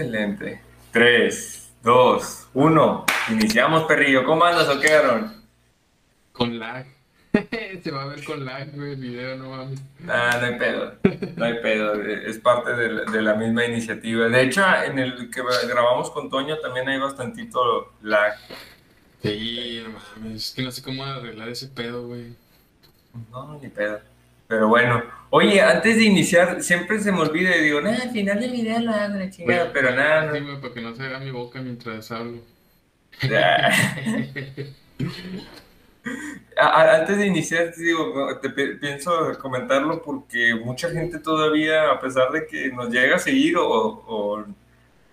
Excelente. 3, 2, 1. Iniciamos, perrillo. ¿Cómo andas o qué, Aaron? Con lag. Se va a ver con lag, güey, el video, no mames. Nah, no hay pedo. No hay pedo. Es parte de la, de la misma iniciativa. De hecho, en el que grabamos con Toño también hay bastantito lag. Sí, no mames. Es que no sé cómo arreglar ese pedo, güey. No, ni pedo. Pero bueno, oye, antes de iniciar, siempre se me olvida y digo, nada, al final del video lo hago la chingada, Güey, pero nada, no. güey, para que no se haga mi boca mientras hablo. A- a- Antes de iniciar, te digo, te pi- pienso comentarlo porque mucha gente todavía, a pesar de que nos llega a seguir o, o,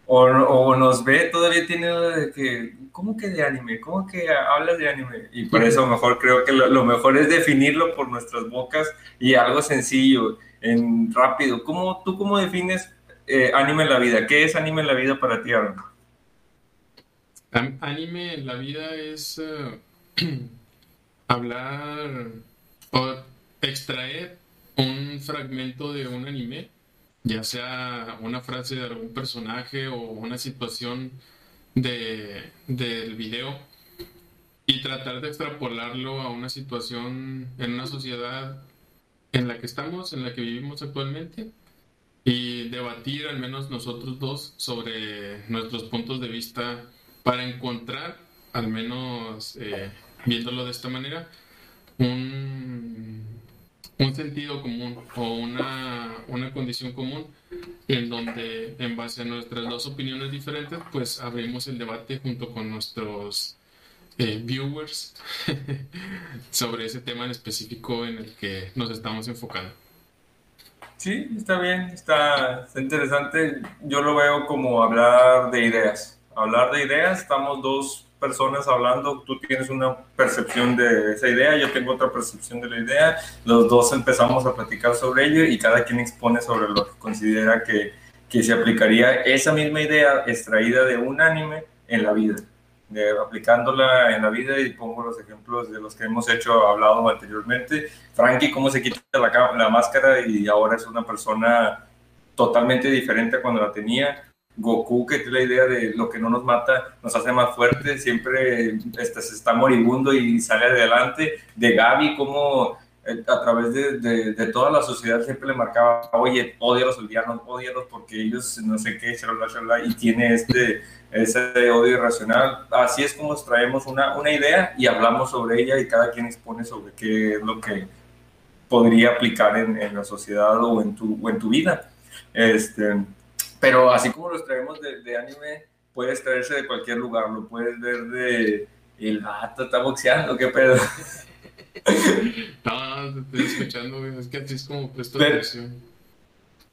o, o nos ve, todavía tiene duda de que, ¿cómo que de anime? ¿Cómo que hablas de anime? Y por eso mejor creo que lo, lo mejor es definirlo por nuestras bocas y algo sencillo, en rápido. ¿Cómo, ¿Tú cómo defines eh, anime en la vida? ¿Qué es anime en la vida para ti, Aaron? Anime en la vida es eh, hablar o extraer un fragmento de un anime, ya sea una frase de algún personaje o una situación de, del video, y tratar de extrapolarlo a una situación en una sociedad en la que estamos, en la que vivimos actualmente, y debatir al menos nosotros dos sobre nuestros puntos de vista para encontrar, al menos eh, viéndolo de esta manera, un, un sentido común o una, una condición común en donde en base a nuestras dos opiniones diferentes, pues abrimos el debate junto con nuestros eh, viewers sobre ese tema en específico en el que nos estamos enfocando. Sí, está bien, está, está interesante. Yo lo veo como hablar de ideas. Hablar de ideas, estamos dos personas hablando, tú tienes una percepción de esa idea, yo tengo otra percepción de la idea, los dos empezamos a platicar sobre ello y cada quien expone sobre lo que considera que, que se aplicaría esa misma idea extraída de un anime en la vida, aplicándola en la vida y pongo los ejemplos de los que hemos hecho, hablado anteriormente. Frankie, cómo se quita la, la máscara y ahora es una persona totalmente diferente a cuando la tenía. Goku, que tiene la idea de lo que no nos mata nos hace más fuertes, siempre este, se está moribundo y sale adelante. De Gaby, como eh, a través de, de, toda la sociedad siempre le marcaba, oye, odia a los odialos porque ellos no sé qué, shalala, shalala, y tiene este, ese odio irracional. Así es como traemos una, una idea y hablamos sobre ella y cada quien expone sobre qué es lo que podría aplicar en, en la sociedad o en tu, o en tu vida. Este, pero así como los traemos de, de anime, puedes traerse de cualquier lugar, lo puedes ver de el gato está boxeando, qué pedo. No, no, te estoy escuchando, güey. Es que así es como presto Pero- atención.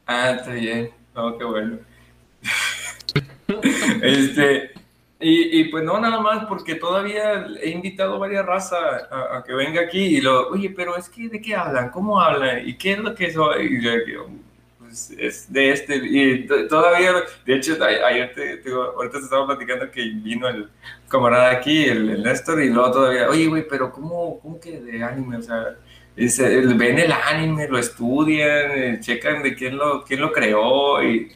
Ah, está bien. No, qué bueno. este, y, y, pues no, nada más, porque todavía he invitado a varias razas a, a, que venga aquí y lo, oye, pero es que de qué hablan, cómo hablan y qué es lo que soy. Y yo, es de este, y todavía, de hecho, ayer ahorita te estaba platicando que vino el camarada aquí, el, el Néstor, y luego todavía, oye, güey, pero ¿cómo, cómo que de anime? O sea, ven el anime, lo estudian, eh, checan de quién lo, quién lo creó y,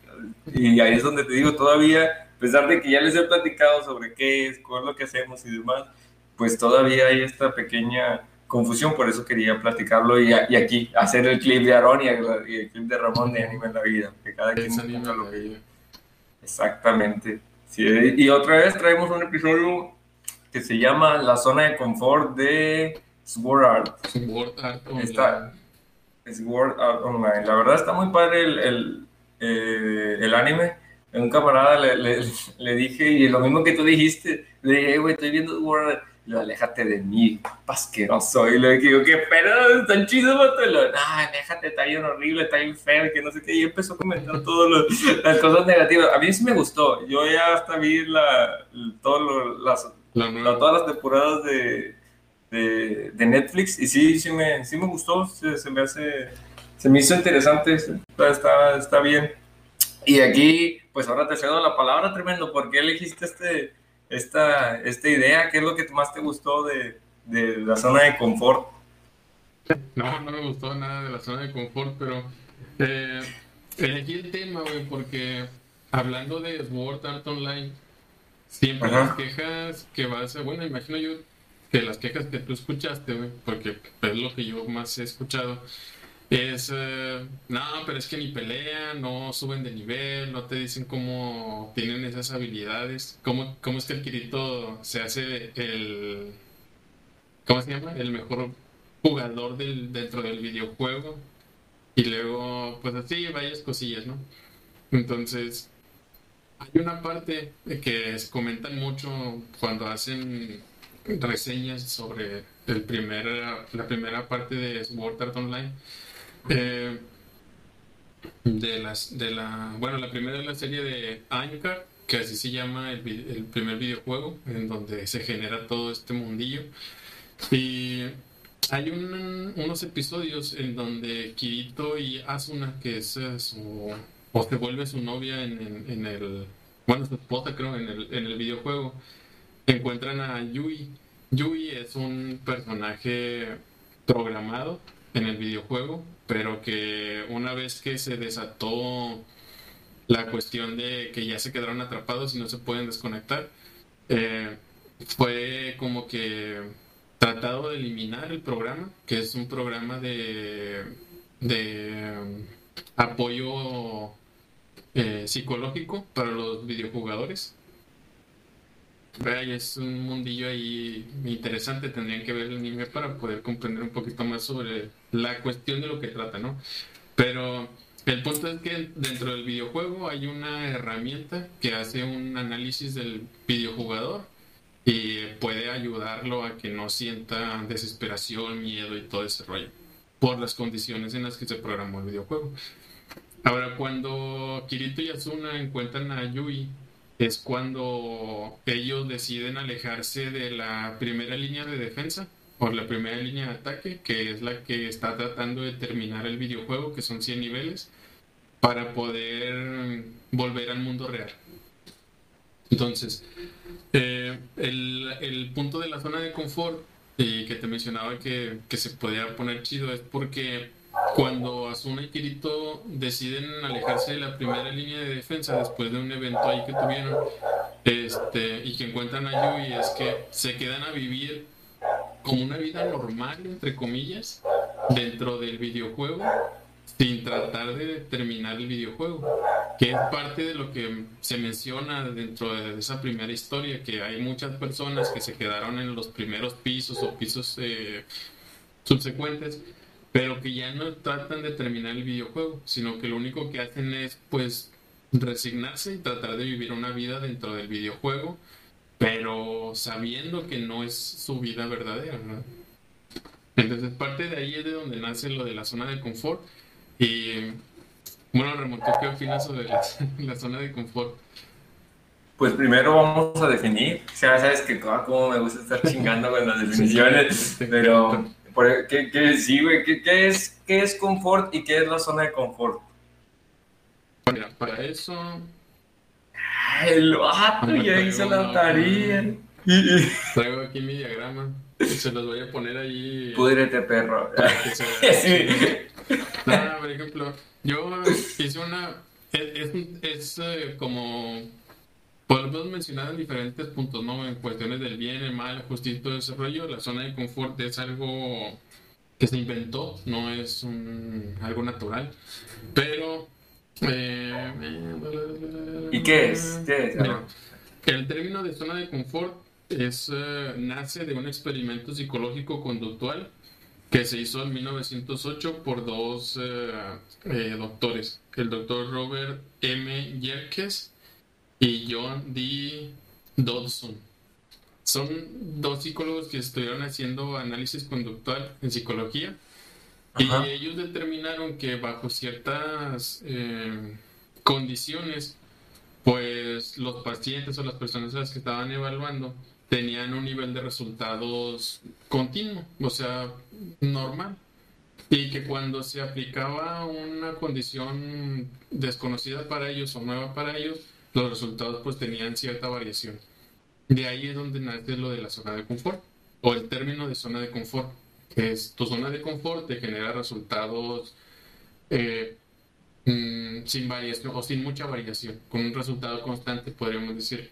y, ahí es donde te digo, todavía, a pesar de que ya les he platicado sobre qué es, cuál es lo que hacemos y demás, pues todavía hay esta pequeña confusión, por eso quería platicarlo y, y aquí hacer el clip de Aaron y el, y el, clip de Ramón de Anime en la Vida, que cada quien lo que Exactamente. Sí, y otra vez traemos un episodio que se llama La zona de confort de Sword Art. Sword Art Online. Está, Sword Art Online. La verdad está muy padre el, el, eh, el anime. A un camarada le, le, le, dije, y lo mismo que tú dijiste, le dije, güey, estoy viendo Sword Art. Lo, aléjate de mí, pasqueroso. Y le digo, ¿qué pedo? ¿Tan chido, vato? Y lo, no, aléjate, está bien horrible, está bien feo, que no sé qué. Y empezó a comentar todas las cosas negativas. A mí sí me gustó. Yo ya hasta vi la, todo lo, las, la la, todas las temporadas de, de, de, Netflix y sí, sí me, sí me gustó, se, se, me hace, se me hizo interesante, está, está, está, bien. Y aquí, pues ahora te cedo la palabra, tremendo, ¿por qué elegiste este, esta, esta idea? ¿Qué es lo que más te gustó de, de la zona de confort? No, no me gustó nada de la zona de confort, pero eh, elegí el tema, güey, porque hablando de Sword Art Online, siempre las quejas que vas a, bueno, imagino yo que las quejas que tú escuchaste, porque es lo que yo más he escuchado, es, eh, no, pero es que ni pelean, no suben de nivel, no te dicen cómo tienen esas habilidades, cómo, cómo es que el Kirito se hace el, ¿cómo se llama? El mejor jugador del, dentro del videojuego. Y luego, pues así, varias cosillas, ¿no? Entonces, hay una parte que se comentan mucho cuando hacen reseñas sobre el primer, la primera parte de Sword Art Online. De las de la bueno la primera de la serie de Anchor que así se llama el, primer videojuego en donde se genera todo este mundillo. Y hay unos episodios en donde Kirito y Asuna que es eh, su o se vuelve su novia en, en, el bueno su esposa creo en el, en el videojuego encuentran a Yui. Yui es un personaje programado en el videojuego, pero que una vez que se desató la cuestión de que ya se quedaron atrapados y no se pueden desconectar, eh, fue como que tratado de eliminar el programa, que es un programa de, de um, apoyo eh, psicológico para los videojugadores es un mundillo ahí interesante, tendrían que ver el anime para poder comprender un poquito más sobre la cuestión de lo que trata, ¿no? Pero el punto es que dentro del videojuego hay una herramienta que hace un análisis del videojugador y puede ayudarlo a que no sienta desesperación, miedo y todo ese rollo por las condiciones en las que se programó el videojuego. Ahora, cuando Kirito y Asuna encuentran a Yui es cuando ellos deciden alejarse de la primera línea de defensa o la primera línea de ataque, que es la que está tratando de terminar el videojuego, que son 100 niveles, para poder volver al mundo real. Entonces, eh, el, punto de la zona de confort que te mencionaba que, que se podía poner chido es porque cuando Asuna y Kirito deciden alejarse de la primera línea de defensa después de un evento ahí que tuvieron este, y que encuentran a Yui es que se quedan a vivir como una vida normal, entre comillas, dentro del videojuego sin tratar de terminar el videojuego, que es parte de lo que se menciona dentro de esa primera historia, que hay muchas personas que se quedaron en los primeros pisos o pisos eh, subsecuentes pero que ya no tratan de terminar el videojuego, sino que lo único que hacen es pues resignarse y tratar de vivir una vida dentro del videojuego, pero sabiendo que no es su vida verdadera. Entonces parte de ahí es de donde nace lo de la zona de confort. Y bueno, Ramón, qué opinas sobre la, zona de confort? Pues primero vamos a definir, ya sabes que como me gusta estar chingando con las definiciones, pero ¿Qué, qué, sí, güey, ¿qué, qué, es, ¿qué es confort y qué es la zona de confort? Mira, para eso... el vato ya hizo la tarea. Traigo aquí mi diagrama. Se los voy a poner ahí. Púdrete, perro. sí. Nada, por ejemplo, yo hice una... Es, es, eh, como Podemos mencionar en diferentes puntos, ¿no? En cuestiones del bien, el mal, justicia y todo ese rollo. La zona de confort es algo que se inventó, no es algo natural. Pero... Eh, ¿Y qué es? ¿Qué es? el término de zona de confort es, eh, nace de un experimento psicológico conductual que se hizo en 1908 por dos eh, doctores, el doctor Robert M. Yerkes y John D. Dodson. Son dos psicólogos que estuvieron haciendo análisis conductual en psicología y ellos determinaron que bajo ciertas eh, condiciones, pues los pacientes o las personas a las que estaban evaluando tenían un nivel de resultados continuo, o sea, normal. Y que cuando se aplicaba una condición desconocida para ellos o nueva para ellos, los resultados pues tenían cierta variación. De ahí es donde nace lo de la zona de confort o el término de zona de confort, que es tu zona de confort te genera resultados eh, mm, sin variación o sin mucha variación, con un resultado constante, podríamos decir.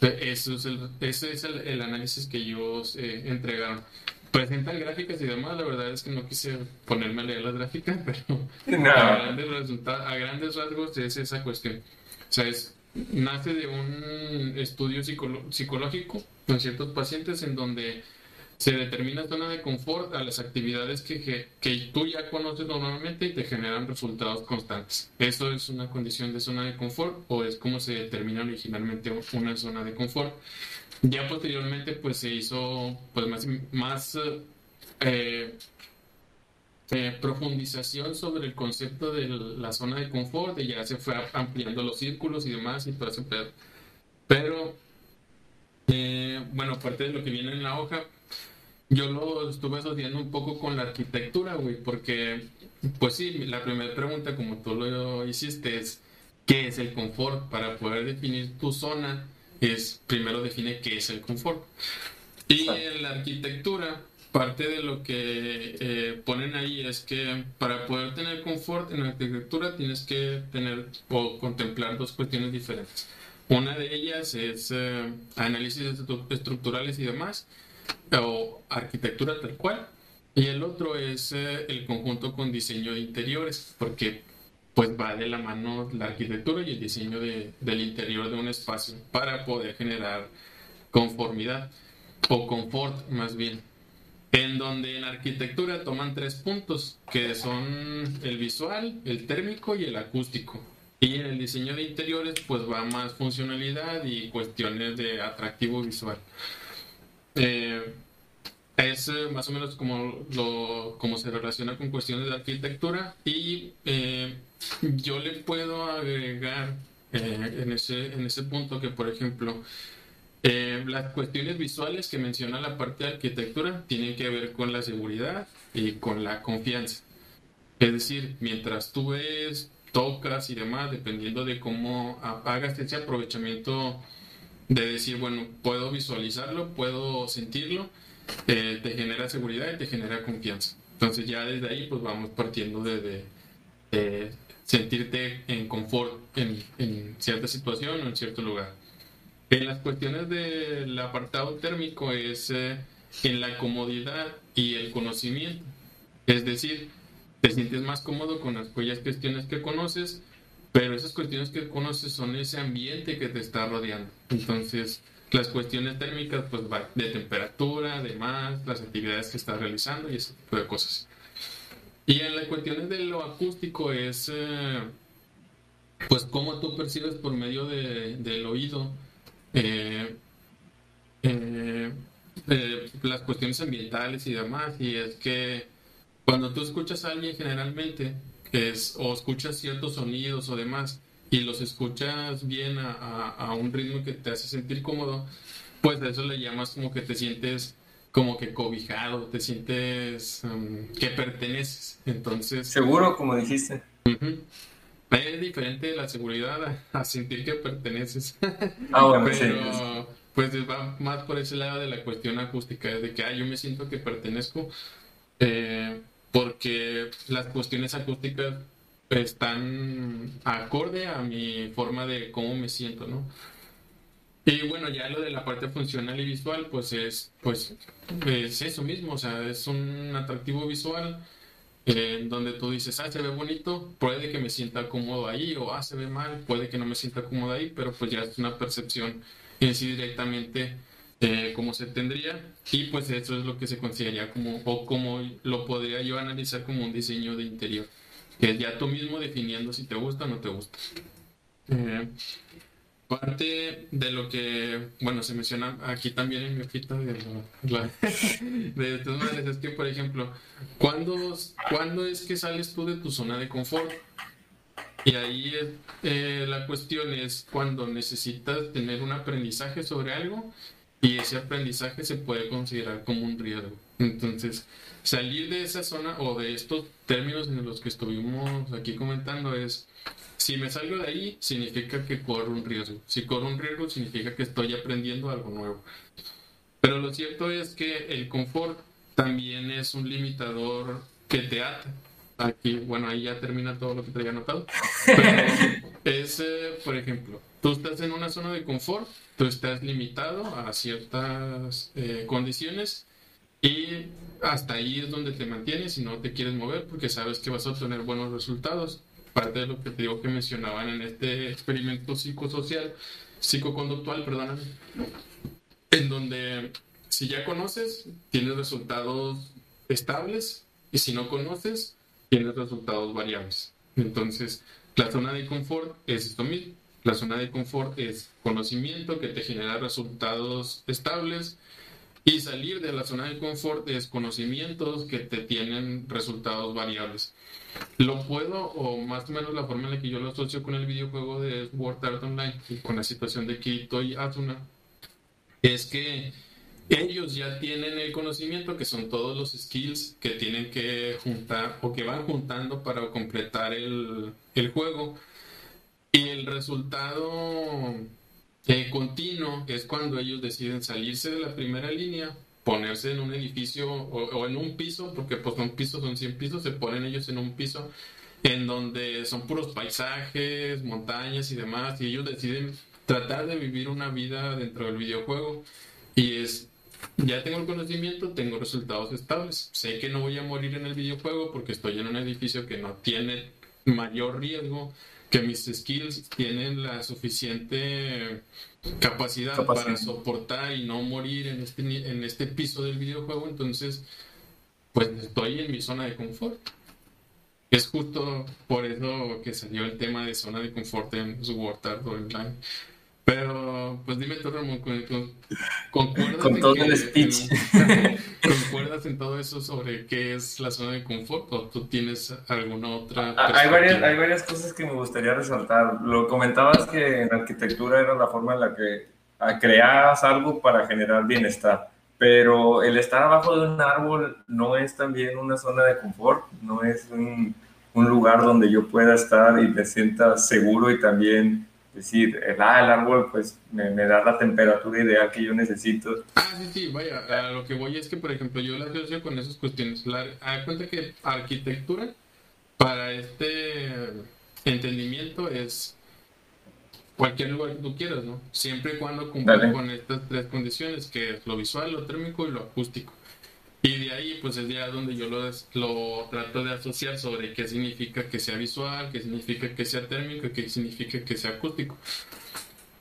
Eso es el, ese es el, análisis que ellos eh, entregaron. Presentan gráficas y demás, la verdad es que no quise ponerme a leer las gráficas, pero a, grandes a grandes rasgos es esa cuestión. O sea, es, nace de un estudio psicológico con ciertos pacientes en donde se determina zona de confort a las actividades que, que, tú ya conoces normalmente y te generan resultados constantes. ¿Eso es una condición de zona de confort o es como se determina originalmente una zona de confort? Ya posteriormente pues se hizo pues más, más eh, eh, profundización sobre el concepto de la zona de confort y ya se fue ampliando los círculos y demás y todo ese pedo. Pero, eh, bueno, aparte de lo que viene en la hoja, yo lo estuve asociando un poco con la arquitectura, güey, porque, pues sí, la primera pregunta, como tú lo hiciste, es ¿qué es el confort? Para poder definir tu zona, es primero define qué es el confort. Y en la arquitectura, parte de lo que eh, ponen ahí es que para poder tener confort en la arquitectura tienes que tener o contemplar dos cuestiones diferentes. Una de ellas es eh, análisis estructurales y demás, o arquitectura tal cual. Y el otro es eh, el conjunto con diseño de interiores, porque pues va de la mano la arquitectura y el diseño de, del interior de un espacio para poder generar conformidad o confort más bien. En donde en arquitectura toman tres puntos, que son el visual, el térmico y el acústico. Y en el diseño de interiores pues va más funcionalidad y cuestiones de atractivo visual. Eh, es eh, más o menos como, lo, como se relaciona con cuestiones de arquitectura y eh, yo le puedo agregar en, ese, en ese punto que, por ejemplo, las cuestiones visuales que menciona la parte de arquitectura tienen que ver con la seguridad y con la confianza. Es decir, mientras tú ves, tocas y demás, dependiendo de cómo hagas ese aprovechamiento de decir, bueno, puedo visualizarlo, puedo sentirlo, eh, te genera seguridad y te genera confianza. Entonces ya desde ahí pues vamos partiendo de, sentirte en confort en, en, cierta situación o en cierto lugar. En las cuestiones del apartado térmico es eh, en la comodidad y el conocimiento. Es decir, te sientes más cómodo con las aquellas cuestiones que conoces, pero esas cuestiones que conoces son ese ambiente que te está rodeando. Entonces, las cuestiones térmicas, pues va de temperatura, además, las actividades que estás realizando y ese tipo de cosas. Y en las cuestiones de lo acústico es, eh, pues, cómo tú percibes por medio de, del oído eh, eh, las cuestiones ambientales y demás. Y es que cuando tú escuchas a alguien generalmente, es, o escuchas ciertos sonidos o demás y los escuchas bien a, un ritmo que te hace sentir cómodo, pues a eso le llamas como que te sientes como que cobijado, te sientes um, que perteneces. Entonces... Seguro, como dijiste. Es diferente la seguridad a, sentir que perteneces. Ah, bueno, Pero, pues va más por ese lado de la cuestión acústica, de que ah, yo me siento que pertenezco. Eh, porque las cuestiones acústicas están acorde a mi forma de cómo me siento, ¿no? Y bueno, ya lo de la parte funcional y visual, pues es, pues, es eso mismo, o sea, es un atractivo visual en donde tú dices, ah, se ve bonito, puede que me sienta cómodo ahí, o ah, se ve mal, puede que no me sienta cómodo ahí, pero pues ya es una percepción en sí directamente eh, como se tendría y pues eso es lo que se consideraría como o como lo podría yo analizar como un diseño de interior que es ya tú mismo definiendo si te gusta o no te gusta. Eh, parte de lo que bueno se menciona aquí también en mi hojita de, la, de estas es que por ejemplo ¿cuándo, ¿cuándo es que sales tú de tu zona de confort? Y ahí eh, la cuestión es cuando necesitas tener un aprendizaje sobre algo y ese aprendizaje se puede considerar como un riesgo. Entonces, salir de esa zona o de estos términos en los que estuvimos aquí comentando es, si me salgo de ahí, significa que corro un riesgo. Si corro un riesgo, significa que estoy aprendiendo algo nuevo. Pero lo cierto es que el confort también es un limitador que te ata. Aquí, bueno, ahí ya termina todo lo que te había anotado. es, eh, por ejemplo, tú estás en una zona de confort, tú estás limitado a ciertas eh, condiciones y hasta ahí es donde te mantienes y no te quieres mover porque sabes que vas a obtener buenos resultados. Parte de lo que te digo que mencionaban en este experimento psicosocial, psicoconductual, perdóname, en donde si ya conoces, tienes resultados estables y si no conoces, tienes resultados variables. Entonces, la zona de confort es esto mismo. La zona de confort es conocimiento que te genera resultados estables y salir de la zona de confort es conocimientos que te tienen resultados variables. Lo puedo, o más o menos la forma en la que yo lo asocio con el videojuego de Sword Art Online y con la situación de Kirito y Asuna, es que ellos ya tienen el conocimiento, que son todos los skills que tienen que juntar o que van juntando para completar el, juego. Y el resultado eh, continuo es cuando ellos deciden salirse de la primera línea, ponerse en un edificio o, en un piso, porque pues son pisos, son 100 pisos, se ponen ellos en un piso en donde son puros paisajes, montañas y demás, y ellos deciden tratar de vivir una vida dentro del videojuego. Y es ya tengo el conocimiento, tengo resultados estables. Sé que no voy a morir en el videojuego porque estoy en un edificio que no tiene mayor riesgo, que mis skills tienen la suficiente capacidad, para soportar y no morir en este, en este piso del videojuego. Entonces, pues estoy en mi zona de confort. Es justo por eso que salió el tema de zona de confort en Sword Art Online. Pero, pues dime tú, Ramón, ¿concuerdas, Con todo el speech. ¿concuerdas en todo eso sobre qué es la zona de confort o tú tienes alguna otra? Ah, hay varias, hay varias cosas que me gustaría resaltar. Lo comentabas que en arquitectura era la forma en la que ah, creabas algo para generar bienestar, pero el estar abajo de un árbol no es también una zona de confort, no es un, un lugar donde yo pueda estar y me sienta seguro y también decir, el, ah, el árbol pues me, da la temperatura ideal que yo necesito. Ah, sí, sí, vaya, a lo que voy es que, por ejemplo, yo la asocio con esas cuestiones. La, cuenta que arquitectura para este entendimiento es cualquier lugar que tú quieras, ¿no? Siempre y cuando cumpla con estas tres condiciones, que es lo visual, lo térmico y lo acústico. Y de ahí, pues es ya donde yo lo, lo trato de asociar sobre qué significa que sea visual, qué significa que sea térmico, qué significa que sea acústico.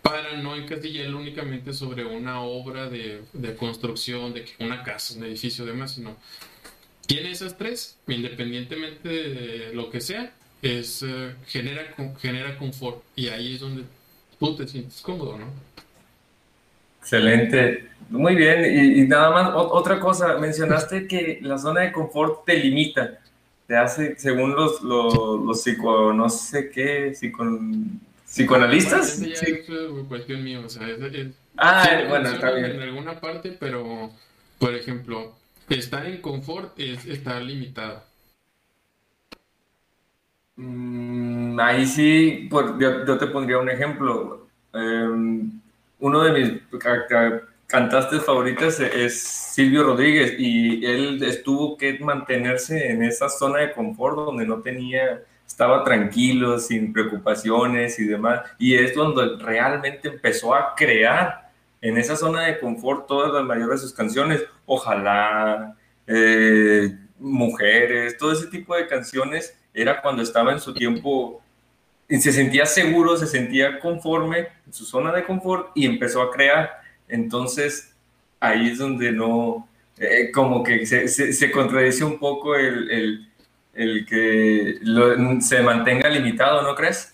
Para no encasillarlo únicamente sobre una obra de, de construcción, de una casa, un edificio, demás, sino tiene esas tres, independientemente de lo que sea, es, eh, genera, genera confort. Y ahí es donde tú te sientes cómodo, ¿no? Excelente, muy bien. Y, nada más, otra cosa, mencionaste que la zona de confort te limita, te hace, según los, los, psico, no sé qué, psicoanalistas. sí. es cuestión mía, o sea, ah, bueno, está bien. En alguna parte, pero, por ejemplo, estar en confort es estar limitado. Mm, ahí sí, pues, yo, te pondría un ejemplo. Em, uno de mis cantantes favoritos es Silvio Rodríguez y él estuvo que mantenerse en esa zona de confort donde no tenía, estaba tranquilo, sin preocupaciones y demás. Y es donde realmente empezó a crear en esa zona de confort todas las mayores de sus canciones. Ojalá, eh, mujeres, todo ese tipo de canciones era cuando estaba en su tiempo se sentía seguro, se sentía conforme en su zona de confort y empezó a crear. Entonces, ahí es donde no, eh, como que se, se, contradice un poco el, el, que se mantenga limitado, ¿no crees?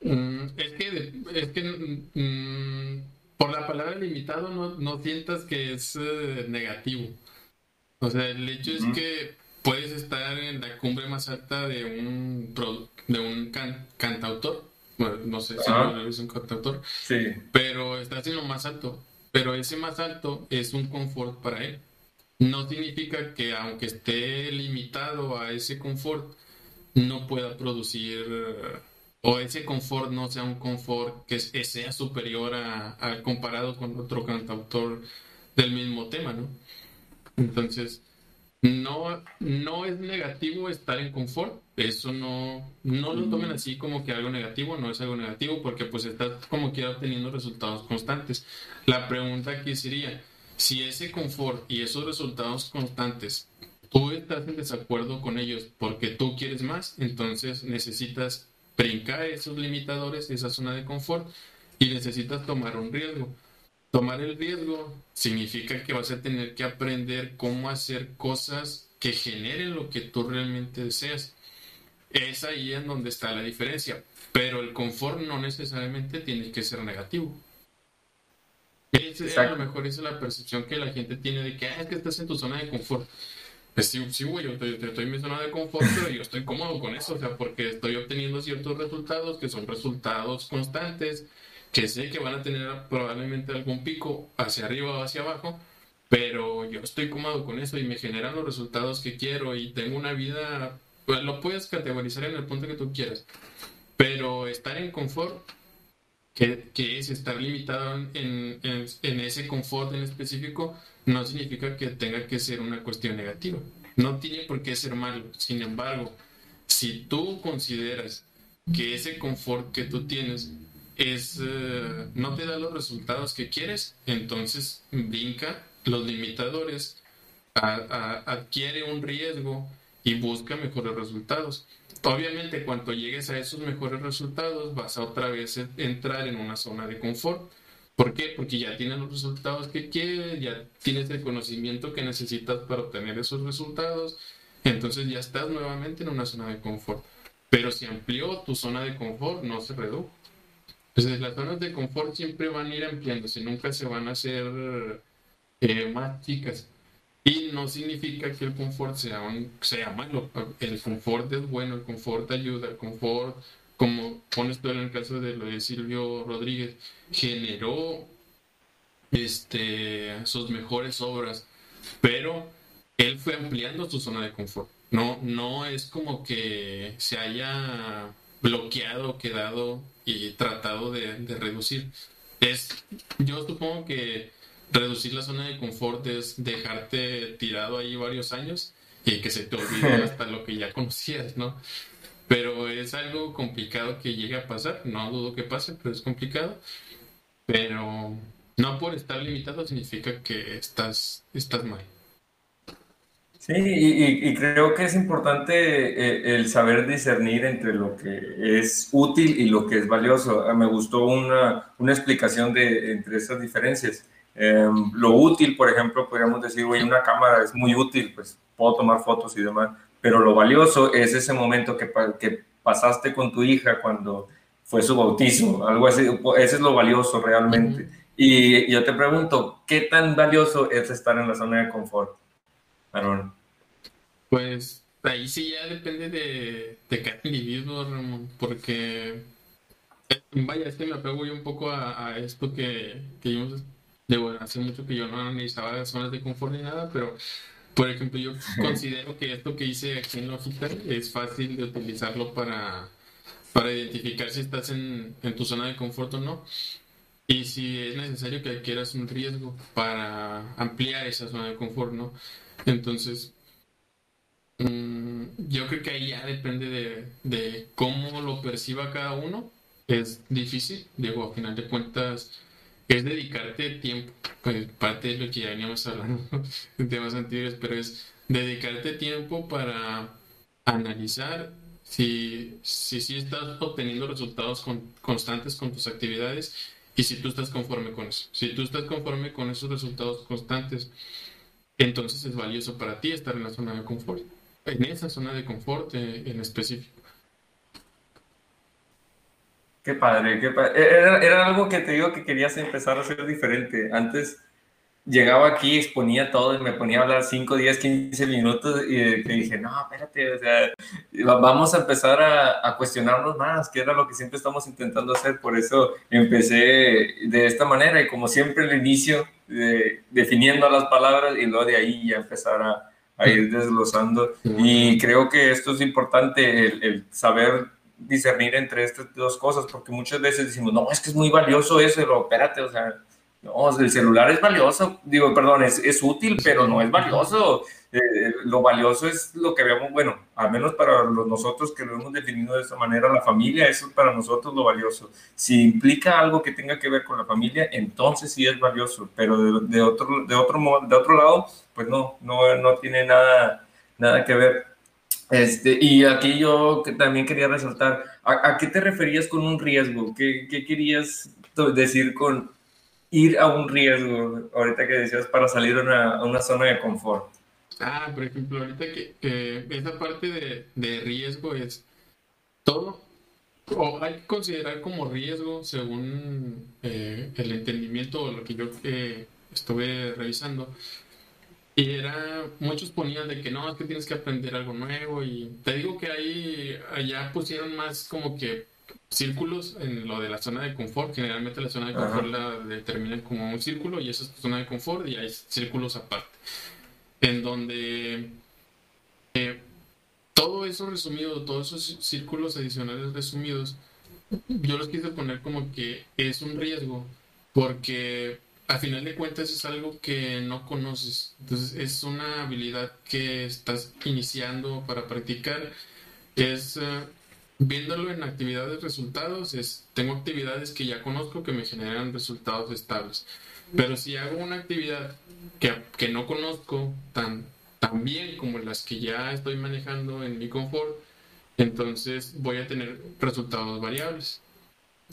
Mm, es que, es que mm, por la palabra limitado no, no sientas que es eh, negativo. O sea, el hecho es que puedes estar en la cumbre más alta de un, de un cantautor. Bueno, no sé si es un cantautor. Sí. Pero estás en lo más alto. Pero ese más alto es un confort para él. No significa que aunque esté limitado a ese confort, no pueda producir o ese confort no sea un confort que sea superior a comparado con otro cantautor del mismo tema, ¿no? Entonces, no, no es negativo estar en confort, eso no, no lo tomen así como que algo negativo, no es algo negativo porque pues estás como que obteniendo resultados constantes. La pregunta aquí sería, si ese confort y esos resultados constantes, tú estás en desacuerdo con ellos porque tú quieres más, entonces necesitas brincar esos limitadores, esa zona de confort y necesitas tomar un riesgo. Tomar el riesgo significa que vas a tener que aprender cómo hacer cosas que generen lo que tú realmente deseas. Es ahí en donde está la diferencia. Pero el confort no necesariamente tiene que ser negativo. Es, a lo mejor esa es la percepción que la gente tiene de que ah, es que estás en tu zona de confort. Pues sí, sí, güey, yo estoy, estoy, en mi zona de confort, pero yo estoy cómodo con eso, o sea, porque estoy obteniendo ciertos resultados que son resultados constantes, que sé que van a tener probablemente algún pico hacia arriba o hacia abajo, pero yo estoy cómodo con eso y me generan los resultados que quiero y tengo una vida, pues lo puedes categorizar en el punto que tú quieras, pero estar en confort, que, que es estar limitado en, en, en ese confort en específico, no significa que tenga que ser una cuestión negativa. No tiene por qué ser malo. Sin embargo, si tú consideras que ese confort que tú tienes es, eh, no te da los resultados que quieres, entonces brinca los limitadores, adquiere un riesgo y busca mejores resultados. Obviamente cuando llegues a esos mejores resultados vas a otra vez entrar en una zona de confort. ¿Por qué? Porque ya tienes los resultados que quieres, ya tienes el conocimiento que necesitas para obtener esos resultados, entonces ya estás nuevamente en una zona de confort. Pero si amplió tu zona de confort, no se redujo. Entonces las zonas de confort siempre van a ir ampliándose, nunca se van a hacer eh, más chicas. Y no significa que el confort sea, sea malo. El confort es bueno, el confort ayuda, el confort, como pones tú en el caso de lo de Silvio Rodríguez, generó este, sus mejores obras, pero él fue ampliando su zona de confort. No, no es como que se haya bloqueado, quedado y tratado de, reducir. Es, yo supongo que reducir la zona de confort es dejarte tirado ahí varios años y que se te olvide hasta lo que ya conocías, ¿no? Pero es algo complicado que llegue a pasar, no dudo que pase, pero es complicado. Pero no por estar limitado significa que estás, estás mal. Sí, y, creo que es importante eh, el saber discernir entre lo que es útil y lo que es valioso. Ah, me gustó una, una explicación de, entre esas diferencias. Em, lo útil, por ejemplo, podríamos decir, oye, una cámara es muy útil, pues puedo tomar fotos y demás, pero lo valioso es ese momento que, que pasaste con tu hija cuando fue su bautizo, algo así, ese es lo valioso realmente. Y yo te pregunto, ¿qué tan valioso es estar en la zona de confort? Pues ahí sí ya depende de, de cada individuo, Ramón, porque vaya, es que me apego yo un poco a, esto que, que vimos, de, bueno, hace mucho que yo no analizaba zonas de confort ni nada, pero por ejemplo, yo considero que esto que hice aquí en Logical es fácil de utilizarlo para, para identificar si estás en, en tu zona de confort o no. Y si es necesario que adquieras un riesgo para ampliar esa zona de confort, ¿no? Entonces, mm, yo creo que ahí ya depende de, de, cómo lo perciba cada uno. Es difícil, digo, a final de cuentas, es dedicarte tiempo. Pues parte de lo que ya veníamos hablando en temas anteriores, pero es dedicarte tiempo para analizar si, si, si estás obteniendo resultados constantes con tus actividades y si tú estás conforme con eso. Si tú estás conforme con esos resultados constantes, entonces es valioso para ti estar en la zona de confort, en esa zona de confort eh, en específico. Qué padre, qué padre. Era, era, algo que te digo que querías empezar a hacer diferente. Antes llegaba aquí, exponía todo y me ponía a hablar 5, 10, 15 minutos y te dije, no, espérate, o sea, vamos a empezar a, a, cuestionarnos más, que era lo que siempre estamos intentando hacer. Por eso empecé de esta manera y como siempre el inicio, definiendo las palabras y luego de ahí ya empezar a, a ir desglosando. Y creo que esto es importante, el, el saber discernir entre estas dos cosas, porque muchas veces decimos, no, es que es muy valioso eso, pero espérate, o sea, No, el celular es valioso, digo, perdón, es, es útil, pero no es valioso. Eh, lo valioso es lo que veamos, bueno, al menos para nosotros que lo hemos definido de esta manera, la familia, eso es para nosotros lo valioso. Si implica algo que tenga que ver con la familia, entonces sí es valioso, pero de, otro, de, otro, de otro lado, pues no, no, no tiene nada, nada que ver. Este, y aquí yo también quería resaltar, ¿a, qué te referías con un riesgo? ¿Qué, ¿Qué, querías decir con ir a un riesgo, ahorita que decías, para salir a una, a una zona de confort? Ah, por ejemplo, ahorita que esa parte de, de, riesgo es todo, o hay que considerar como riesgo según eh, el entendimiento o lo que yo eh, estuve revisando. Y era, muchos ponían de que no, es que tienes que aprender algo nuevo y te digo que ahí, allá pusieron más como que círculos en lo de la zona de confort. Generalmente la zona de confort la determinan como un círculo y esa es tu zona de confort y hay círculos aparte en donde eh, todo eso resumido, todos esos círculos adicionales resumidos, yo los quise poner como que es un riesgo, porque a final de cuentas es algo que no conoces. Entonces es una habilidad que estás iniciando para practicar. Es eh, viéndolo en actividades resultados, es tengo actividades que ya conozco que me generan resultados estables. Pero si hago una actividad que, que no conozco tan, tan bien como las que ya estoy manejando en mi confort, entonces voy a tener resultados variables.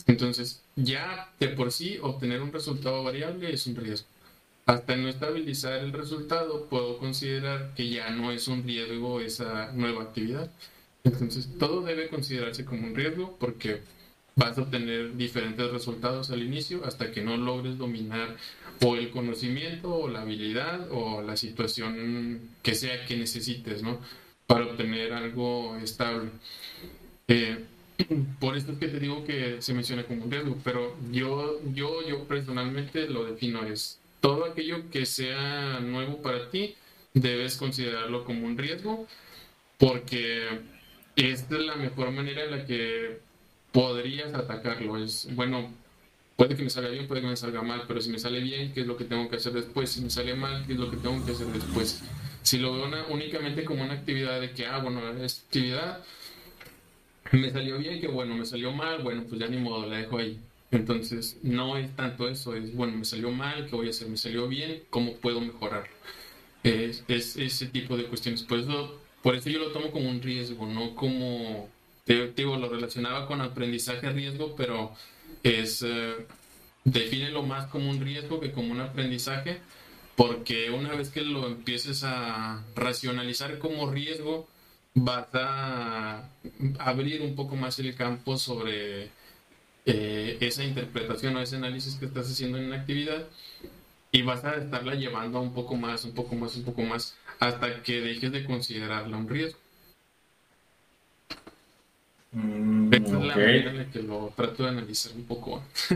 Entonces, ya de por sí obtener un resultado variable es un riesgo. Hasta no estabilizar el resultado, puedo considerar que ya no es un riesgo esa nueva actividad. Entonces, todo debe considerarse como un riesgo porque vas a obtener diferentes resultados al inicio hasta que no logres dominar o el conocimiento o la habilidad o la situación que sea que necesites, ¿no? Para obtener algo estable. Eh, por eso es que te digo que se menciona como un riesgo, pero yo, yo, yo personalmente lo defino es todo aquello que sea nuevo para ti, debes considerarlo como un riesgo, porque esta es la mejor manera en la que podrías atacarlo. Es, bueno, puede que me salga bien, puede que me salga mal, pero si me sale bien, ¿qué es lo que tengo que hacer después? Si me sale mal, ¿qué es lo que tengo que hacer después? Si lo veo únicamente como una actividad de que, ah, bueno, esta actividad me salió bien, que bueno, me salió mal, bueno, pues ya ni modo, la dejo ahí. Entonces, no es tanto eso, es, bueno, me salió mal, ¿qué voy a hacer? Me salió bien, ¿cómo puedo mejorar? Es, es ese tipo de cuestiones. Por eso, por eso yo lo tomo como un riesgo, no como te, lo relacionaba con aprendizaje riesgo, pero es eh, defínelo más como un riesgo que como un aprendizaje, porque una vez que lo empieces a racionalizar como riesgo, vas a abrir un poco más el campo sobre eh, esa interpretación o ese análisis que estás haciendo en una actividad y vas a estarla llevando un poco más, un poco más, un poco más, hasta que dejes de considerarla un riesgo. Mm, es la manera en la que lo trato de analizar un poco.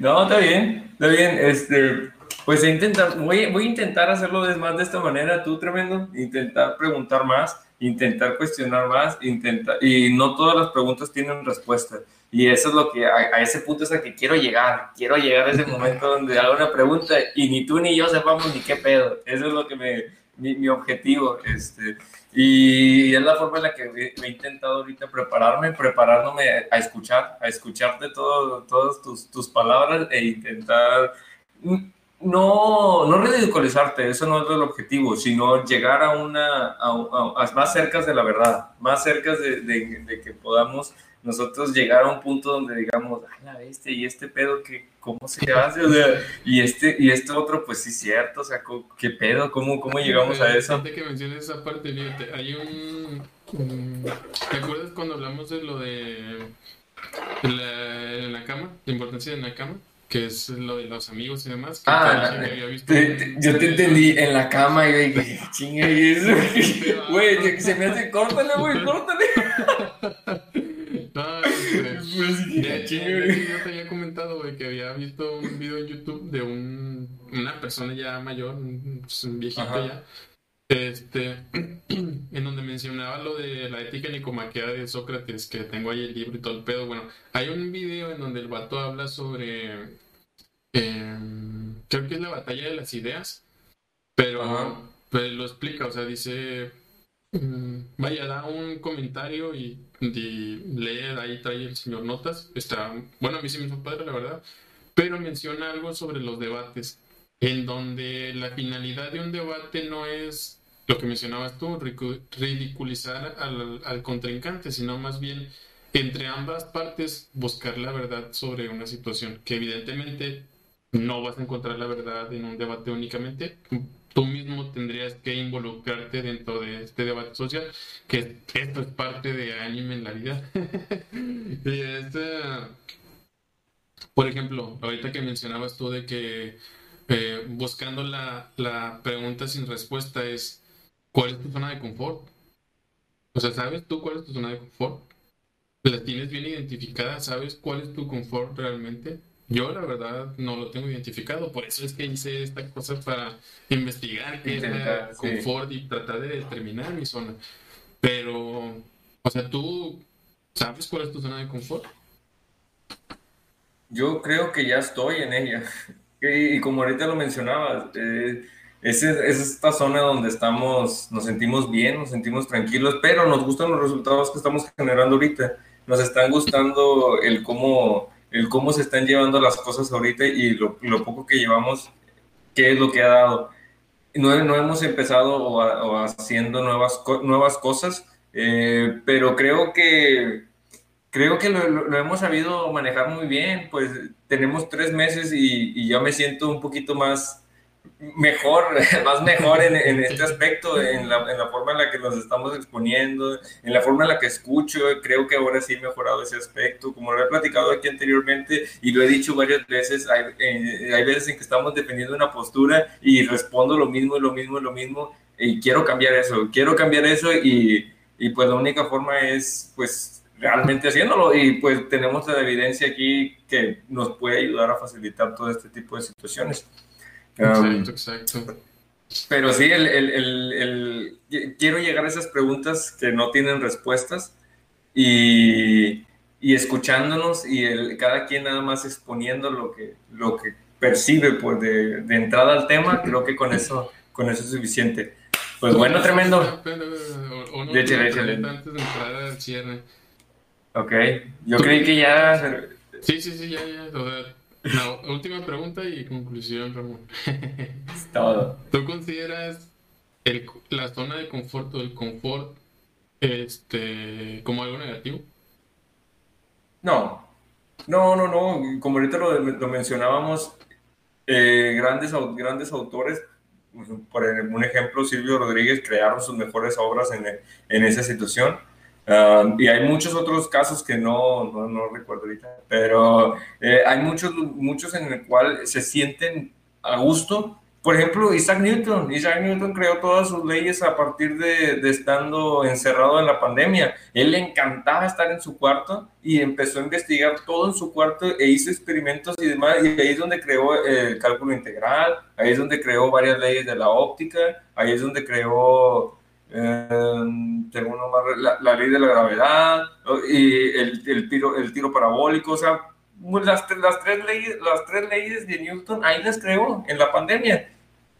no, está bien, está bien. Este, pues intentar, voy, voy a intentar hacerlo más de esta manera, tú tremendo, intentar preguntar más, intentar cuestionar más, intentar, y no todas las preguntas tienen respuesta. Y eso es lo que, a, ese punto es a que quiero llegar, quiero llegar a ese momento donde hago una pregunta y ni tú ni yo sepamos ni qué pedo. Eso es lo que me, mi, mi objetivo. Este, y es la forma en la que he intentado ahorita prepararme, preparándome a escuchar, a escucharte todo, todas tus, tus palabras e intentar no, no ridiculizarte, eso no es el objetivo, sino llegar a una, a, más cerca de la verdad, más cerca de, de, de que podamos nosotros llegar a un punto donde digamos, ay, la bestia, y este pedo, que, ¿cómo se hace? O sea, y este, y este otro, pues sí, cierto, o sea, ¿qué pedo? ¿Cómo, cómo llegamos a eso? Antes que menciones esa parte, fíjate, hay un, ¿Te acuerdas cuando hablamos de lo de la, en la cama? La importancia de la cama que es lo de los amigos y demás. Que ah, visto yo te entendí en la cama y dije, chinga, y eso, güey, se me hace, córtale, güey, córtale. No, este, pues, yo te había comentado, güey, que había visto un video en YouTube de un, una persona ya mayor, un, pues, viejito ya, este, en donde mencionaba lo de la ética nicomaquea de Sócrates, que tengo ahí el libro y todo el pedo. Bueno, hay un video en donde el vato habla sobre em, creo que es la batalla de las ideas, pero pues, lo explica, o sea, dice, mm, vaya, da un comentario y, lee, ahí trae el señor Notas, está, bueno, a mí sí me hizo padre, la verdad, pero menciona algo sobre los debates, en donde la finalidad de un debate no es lo que mencionabas tú, ridiculizar al, contrincante, sino más bien entre ambas partes buscar la verdad sobre una situación, que evidentemente no vas a encontrar la verdad en un debate únicamente. Tú mismo tendrías que involucrarte dentro de este debate social, que esto es parte de anime en la vida. y este, por ejemplo, ahorita que mencionabas tú de que eh, buscando la, la pregunta sin respuesta es, ¿cuál es tu zona de confort? O sea, ¿sabes tú cuál es tu zona de confort? ¿La tienes bien identificada? ¿Sabes cuál es tu confort realmente? Yo la verdad no lo tengo identificado, por eso es que hice esta cosa para investigar qué es confort y tratar de determinar mi zona. Pero, o sea, ¿tú sabes cuál es tu zona de confort? Yo creo que ya estoy en ella. Y, como ahorita lo mencionabas, eh, es, es, esta zona donde estamos, nos sentimos bien, nos sentimos tranquilos, pero nos gustan los resultados que estamos generando ahorita. Nos están gustando el cómo el cómo se están llevando las cosas ahorita y lo, lo poco que llevamos, qué es lo que ha dado. No, no hemos empezado o, haciendo nuevas, nuevas cosas, eh, pero creo que, creo que lo, lo, hemos sabido manejar muy bien, pues tenemos tres meses y, y ya me siento un poquito más mejor, más mejor en, en este aspecto, en la, en la, forma en la que nos estamos exponiendo, en la forma en la que escucho, creo que ahora sí he mejorado ese aspecto, como lo he platicado aquí anteriormente y lo he dicho varias veces, hay, eh, hay veces en que estamos defendiendo una postura y respondo lo mismo lo mismo lo mismo y quiero cambiar eso, quiero cambiar eso y, y pues la única forma es pues realmente haciéndolo. Y pues tenemos la evidencia aquí que nos puede ayudar a facilitar todo este tipo de situaciones. Exacto, exacto. Pero sí, el, el, el, quiero llegar a esas preguntas que no tienen respuestas y, y escuchándonos y el, cada quien nada más exponiendo lo que, lo que percibe pues, de, de, entrada al tema, creo que con eso, con eso es suficiente. Pues bueno, tremendo. De Antes de entrar al cierre. Ok, yo creí que ya... Sí, sí, sí, ya, ya. La última pregunta y conclusión, Ramón. Todo. ¿Tú consideras el, la zona de confort o el confort este, como algo negativo? No, no, no, no. Como ahorita lo, lo mencionábamos, eh, grandes, grandes autores, por un ejemplo, Silvio Rodríguez, crearon sus mejores obras en, en esa situación y hay muchos otros casos que no, no, no recuerdo ahorita, pero eh, hay muchos, muchos en el cual se sienten a gusto. Por ejemplo, Isaac Newton. Isaac Newton creó todas sus leyes a partir de, de, estando encerrado en la pandemia. Él le encantaba estar en su cuarto y empezó a investigar todo en su cuarto e hizo experimentos y demás. Y ahí es donde creó el cálculo integral, ahí es donde creó varias leyes de la óptica, ahí es donde creó Em, tengo la, la, ley de la gravedad y el, el, tiro, el tiro parabólico, o sea, las, las, tres leyes, las tres leyes de Newton ahí las creó en la pandemia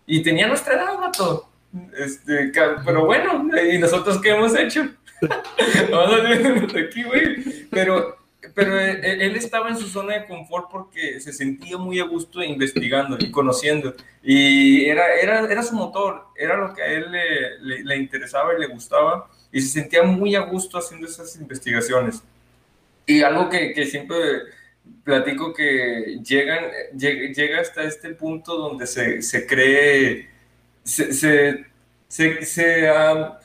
y tenía nuestra edad, gato. Este, pero bueno, ¿y nosotros qué hemos hecho? Vamos a aquí, güey. Pero pero eh, eh, él estaba en su zona de confort porque se sentía muy a gusto investigando y conociendo. Y era, era, era su motor, era lo que a él le, le, interesaba y le gustaba. Y se sentía muy a gusto haciendo esas investigaciones. Y algo que, que siempre platico que llegan, llega, llega, hasta este punto donde se, se cree, se, se, se, ah,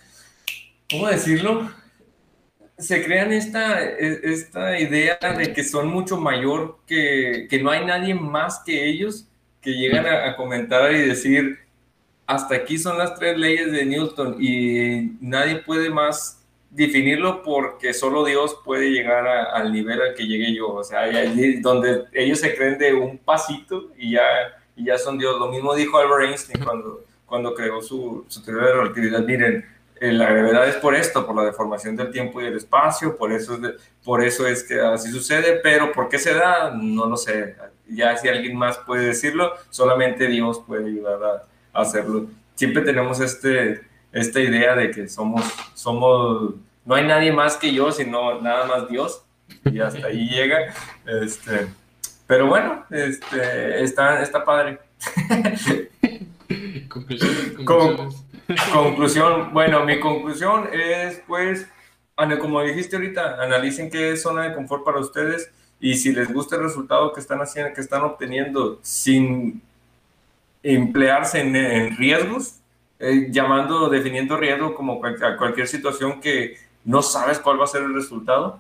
¿cómo decirlo? Se crean esta, e, esta idea de que son mucho mayor, que, que no hay nadie más que ellos que llegan a, comentar y decir, hasta aquí son las tres leyes de Newton y nadie puede más definirlo porque solo Dios puede llegar al nivel al que llegué yo. O sea, donde ellos se creen de un pasito y ya, y ya son Dios. Lo mismo dijo Albert Einstein cuando, cuando creó su, su teoría de relatividad. Miren, la gravedad es por esto, por la deformación del tiempo y del espacio, por eso, es por eso es que así sucede, pero ¿por qué se da? No lo sé. ya si alguien más puede decirlo, solamente Dios puede ayudar a, hacerlo. Siempre tenemos este, esta idea de que somos, somos, no hay nadie más que yo, sino nada más Dios, y hasta ahí llega. Este, pero bueno, este, está, está padre. conclusión, bueno, mi conclusión es pues, como dijiste ahorita, analicen qué es zona de confort para ustedes y si les gusta el resultado que están haciendo, que están obteniendo sin emplearse en, riesgos, eh, llamando, definiendo riesgo como cualquier situación que no sabes cuál va a ser el resultado,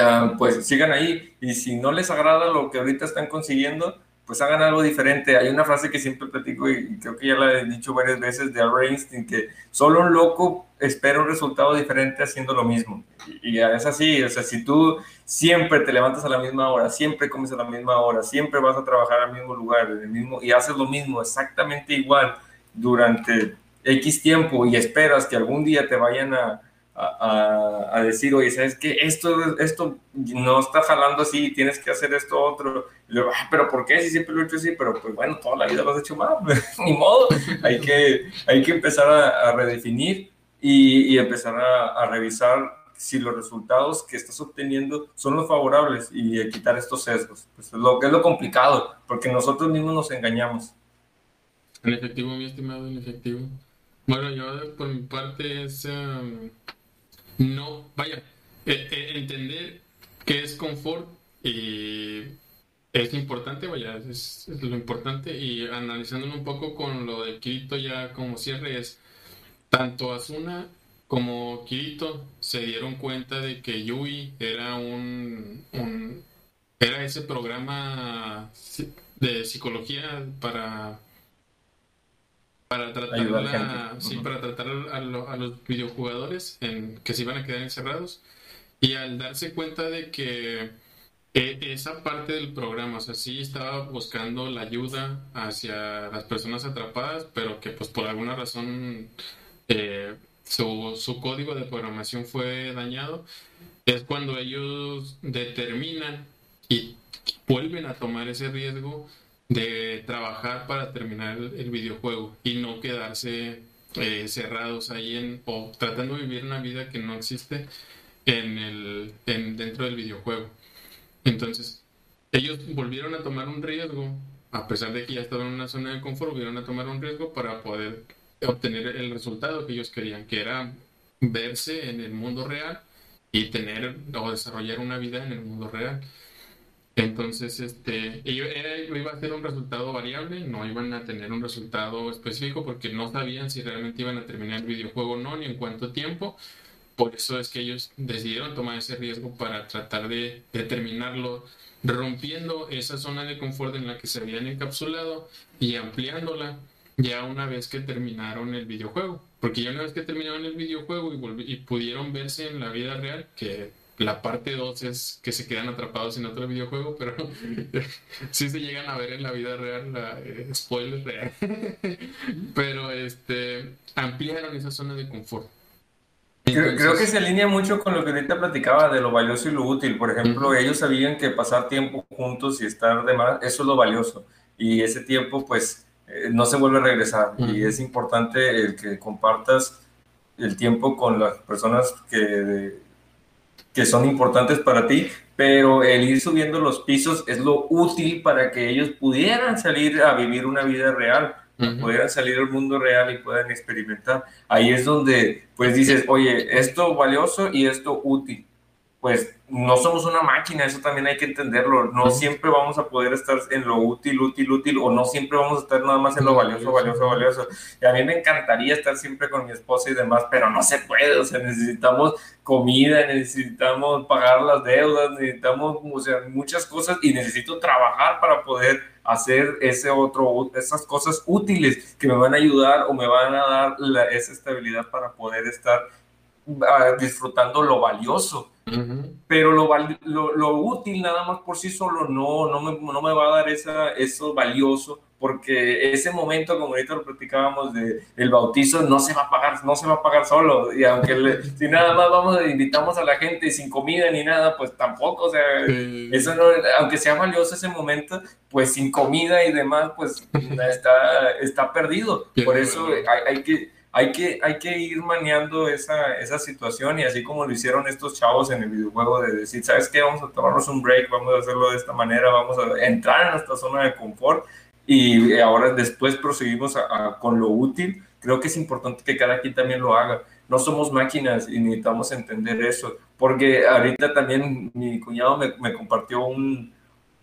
ah, pues sigan ahí. Y si no les agrada lo que ahorita están consiguiendo, pues hagan algo diferente. Hay una frase que siempre platico y creo que ya la he dicho varias veces de Albert Einstein, que solo un loco espera un resultado diferente haciendo lo mismo. Y, es así, o sea, si tú siempre te levantas a la misma hora, siempre comes a la misma hora, siempre vas a trabajar al mismo lugar, en el mismo, y haces lo mismo exactamente igual durante X tiempo y esperas que algún día te vayan a, a, decir, oye, ¿sabes qué? Esto, esto no está jalando así, tienes que hacer esto otro. Ah, pero ¿por qué? Si siempre lo he hecho así, pero pues bueno, toda la vida lo has hecho mal, ni modo. Hay que, hay que empezar a, redefinir y, empezar a, revisar si los resultados que estás obteniendo son los favorables y quitar estos sesgos. Pues es lo que es lo complicado, porque nosotros mismos nos engañamos. En efectivo, mi estimado, en efectivo. Bueno, yo por mi parte es... Em, no, vaya, eh, eh, entender qué es confort y es importante, vaya, es, lo importante y analizándolo un poco con lo de Kirito ya como cierre es tanto Asuna como Kirito se dieron cuenta de que Yui era un, un era ese programa de psicología para para tratar, sí, para tratar a, los videojugadores en, que se iban a quedar encerrados. Y al darse cuenta de que e, esa parte del programa, o sea, sí estaba buscando la ayuda hacia las personas atrapadas, pero que pues por alguna razón eh, su, su código de programación fue dañado, es cuando ellos determinan y vuelven a tomar ese riesgo de trabajar para terminar el, videojuego y no quedarse eh, cerrados ahí en, o tratando de vivir una vida que no existe en el, en, dentro del videojuego. Entonces, ellos volvieron a tomar un riesgo, a pesar de que ya estaban en una zona de confort, volvieron a tomar un riesgo para poder obtener el resultado que ellos querían, que era verse en el mundo real y tener o desarrollar una vida en el mundo real. Entonces, este, iba a ser un resultado variable, no iban a tener un resultado específico porque no sabían si realmente iban a terminar el videojuego o no, ni en cuánto tiempo. Por eso es que ellos decidieron tomar ese riesgo para tratar de, terminarlo, rompiendo esa zona de confort en la que se habían encapsulado y ampliándola ya una vez que terminaron el videojuego. Porque ya una vez que terminaron el videojuego y pudieron verse en la vida real, que la parte 2 es que se quedan atrapados en otro videojuego, pero sí se llegan a ver en la vida real, la, eh, spoiler real. pero este ampliaron esa zona de confort. creo, que se alinea mucho con lo que ahorita platicaba de lo valioso y lo útil. Por ejemplo, ellos sabían que pasar tiempo juntos y estar de más, eso es lo valioso. Y ese tiempo, pues, eh, no se vuelve a regresar. Y es importante el que compartas el tiempo con las personas que que son importantes para ti, pero el ir subiendo los pisos es lo útil para que ellos pudieran salir a vivir una vida real, pudieran salir al mundo real y puedan experimentar. Ahí es donde pues dices, oye, esto valioso y esto útil pues no somos una máquina, eso también hay que entenderlo. No siempre vamos a poder estar en lo útil, útil, útil, o no siempre vamos a estar nada más en lo valioso, valioso, valioso. Y a mí me encantaría estar siempre con mi esposa y demás, pero no se puede, o sea, necesitamos comida, necesitamos pagar las deudas, necesitamos o sea, muchas cosas y necesito trabajar para poder hacer ese otro, esas cosas útiles que me van a ayudar o me van a dar esa estabilidad para poder estar ah, disfrutando lo valioso. Pero lo, lo, útil nada más por sí solo no, no, me, no me va a dar esa, eso valioso porque ese momento, como ahorita lo platicábamos, de el bautizo no se va a pagar, no se va a pagar solo, y aunque si nada más vamos, invitamos a la gente sin comida ni nada, pues tampoco, o sea, eso no, aunque sea valioso ese momento, pues sin comida y demás, pues está, está perdido, por eso hay, hay que hay que, hay que ir maneando esa, esa situación y así como lo hicieron estos chavos en el videojuego de decir, ¿sabes qué? Vamos a tomarnos un break, vamos a hacerlo de esta manera, vamos a entrar en nuestra zona de confort y ahora después proseguimos con lo útil. Creo que es importante que cada quien también lo haga. No somos máquinas y necesitamos entender eso, porque ahorita también mi cuñado me, me compartió un,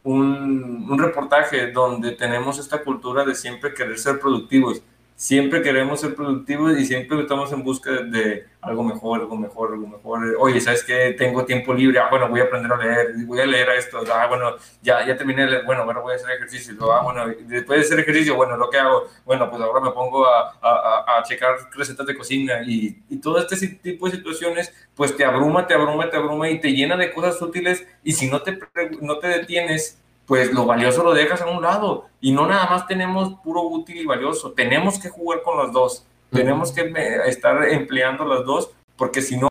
un, un reportaje donde tenemos esta cultura de siempre querer ser productivos siempre queremos ser productivos y siempre estamos en busca de, algo mejor, algo mejor, algo mejor. Oye, ¿sabes qué? Tengo tiempo libre, ah, bueno, voy a aprender a leer, voy a leer esto, ah, bueno, ya, ya terminé de leer, bueno, ahora voy a hacer ejercicio, ah, bueno, después de hacer ejercicio, bueno, lo que hago, bueno, pues ahora me pongo a, a, a checar recetas de cocina y, y, todo este tipo de situaciones, pues te abruma, te abruma, te abruma y te llena de cosas útiles y si no te, no te detienes, pues lo valioso lo dejas a un lado y no nada más tenemos puro útil y valioso, tenemos que jugar con los dos, tenemos que estar empleando las dos, porque si no,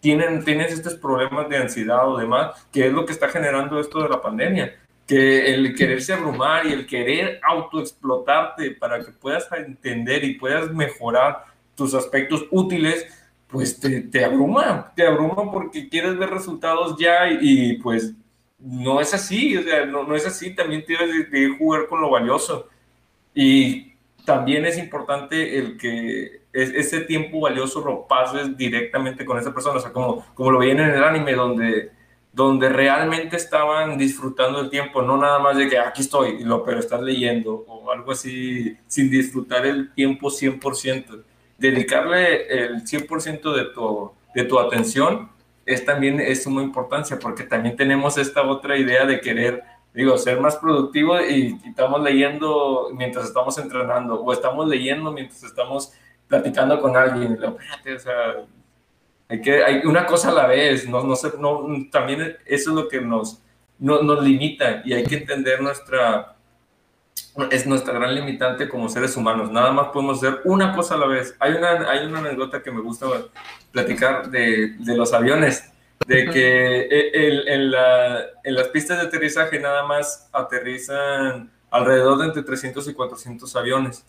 tienen, tienes estos problemas de ansiedad o demás, que es lo que está generando esto de la pandemia, que el quererse abrumar y el querer autoexplotarte para que puedas entender y puedas mejorar tus aspectos útiles, pues te, te abruma, te abruma porque quieres ver resultados ya y, y pues no es así, o sea, no, no es así, también tienes que jugar con lo valioso. Y también es importante el que ese tiempo valioso lo pases directamente con esa persona, o sea, como, como lo veían en el anime, donde, donde realmente estaban disfrutando el tiempo, no nada más de que aquí estoy, lo, pero estás leyendo o algo así, sin disfrutar el tiempo 100%. Dedicarle el 100% de tu, de tu atención es también es suma importancia porque también tenemos esta otra idea de querer, digo, ser más productivo y, estamos leyendo mientras estamos entrenando o estamos leyendo mientras estamos platicando con alguien. O sea, hay que, hay una cosa a la vez, no, no, sé, no, también eso es lo que nos, no, nos limita y hay que entender nuestra, es nuestra gran limitante como seres humanos. Nada más podemos hacer una cosa a la vez. Hay una, hay una anécdota que me gusta platicar de, de los aviones, de que e, en, la, en, las pistas de aterrizaje nada más aterrizan alrededor de entre 300 y 400 aviones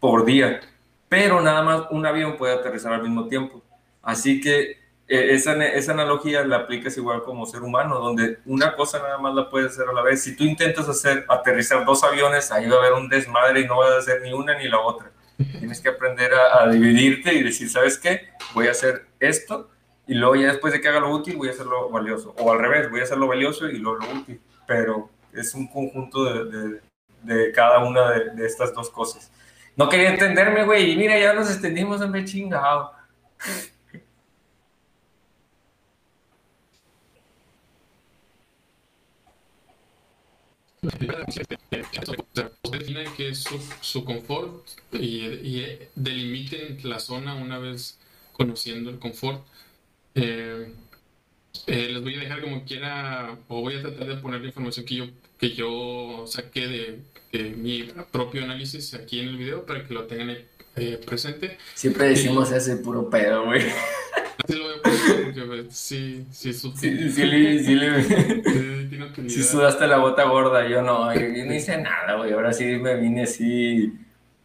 por día, pero nada más un avión puede aterrizar al mismo tiempo. Así que e, esa, esa, analogía la aplicas igual como ser humano, donde una cosa nada más la puedes hacer a la vez. Si tú intentas hacer aterrizar dos aviones, ahí va a haber un desmadre y no vas a hacer ni una ni la otra. Tienes que aprender a, dividirte y decir, ¿sabes qué? Voy a hacer esto y luego ya después de que haga lo útil voy a hacer lo valioso. O al revés, voy a hacer lo valioso y luego lo útil. Pero es un conjunto de, de, cada una de, estas dos cosas. No quería entenderme, güey, y mira, ya nos extendimos en chingado. Usted define qué es su, confort y, delimiten la zona una vez conociendo el confort. Eh, eh, les voy a dejar como quiera, o voy a tratar de poner la información que yo, que yo saqué de, mi propio análisis aquí en el video para que lo tengan eh, presente. Siempre decimos ese puro pedo, güey. Sí, lo voy a poner porque sí, sí, sí, sí, sí, sí, sí, sudaste la bota gorda, yo no, yo, no hice nada, güey, ahora sí me vine así,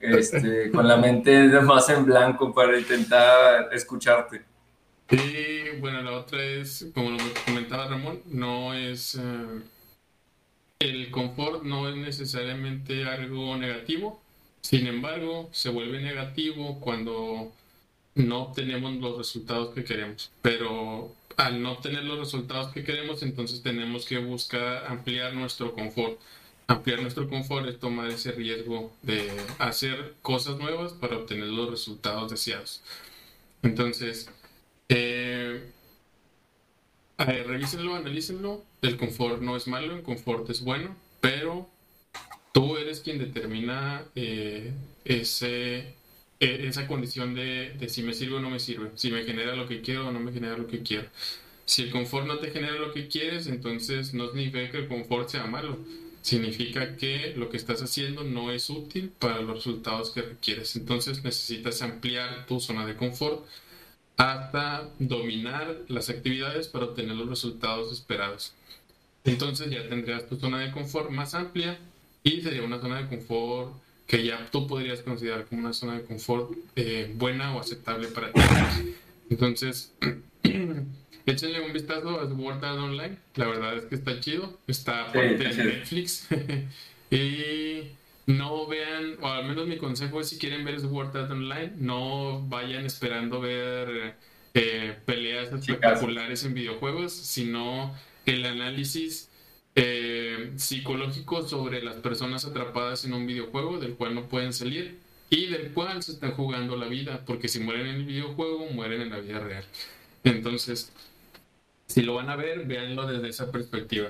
este, con la mente más en blanco para intentar escucharte. Y bueno, la otra es, como lo comentaba Ramón, no es, eh, el confort no es necesariamente algo negativo, sin embargo, se vuelve negativo cuando no obtenemos los resultados que queremos. Pero al no obtener los resultados que queremos, entonces tenemos que buscar ampliar nuestro confort. Ampliar nuestro confort es tomar ese riesgo de hacer cosas nuevas para obtener los resultados deseados. Entonces, eh, revísenlo, analícenlo. El confort no es malo, el confort es bueno, pero tú eres quien determina eh, ese esa condición de, de, si me sirve o no me sirve, si me genera lo que quiero o no me genera lo que quiero. Si el confort no te genera lo que quieres, entonces no significa que el confort sea malo. Significa que lo que estás haciendo no es útil para los resultados que requieres. Entonces necesitas ampliar tu zona de confort hasta dominar las actividades para obtener los resultados esperados. Entonces ya tendrías tu zona de confort más amplia y sería una zona de confort que ya tú podrías considerar como una zona de confort eh, buena o aceptable para ti. Entonces, échenle un vistazo a Sword Art Online. La verdad es que está chido. Está parte de Netflix. y no vean, o al menos mi consejo es si quieren ver Sword Art Online, no vayan esperando ver eh, peleas espectaculares en videojuegos, sino el análisis eh, psicológico sobre las personas atrapadas en un videojuego del cual no pueden salir y del cual se están jugando la vida, porque si mueren en el videojuego, mueren en la vida real. Entonces, si lo van a ver, véanlo desde esa perspectiva.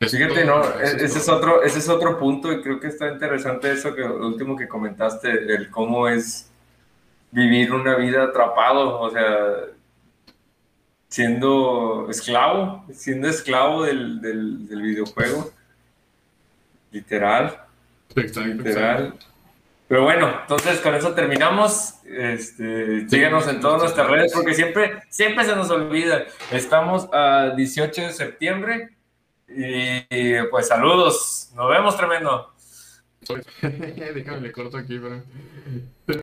Fíjate, no, e-, ese es, otro, ese es otro punto y creo que está interesante eso que lo último que comentaste, el cómo es vivir una vida atrapado, o sea, siendo esclavo, siendo esclavo del, del, videojuego. Literal. literal. Pero bueno, entonces con eso terminamos. Este, síganos en todas nuestras redes porque siempre, siempre se nos olvida. Estamos a 18 de septiembre y pues saludos. Nos vemos tremendo. Déjame le corto aquí, pero...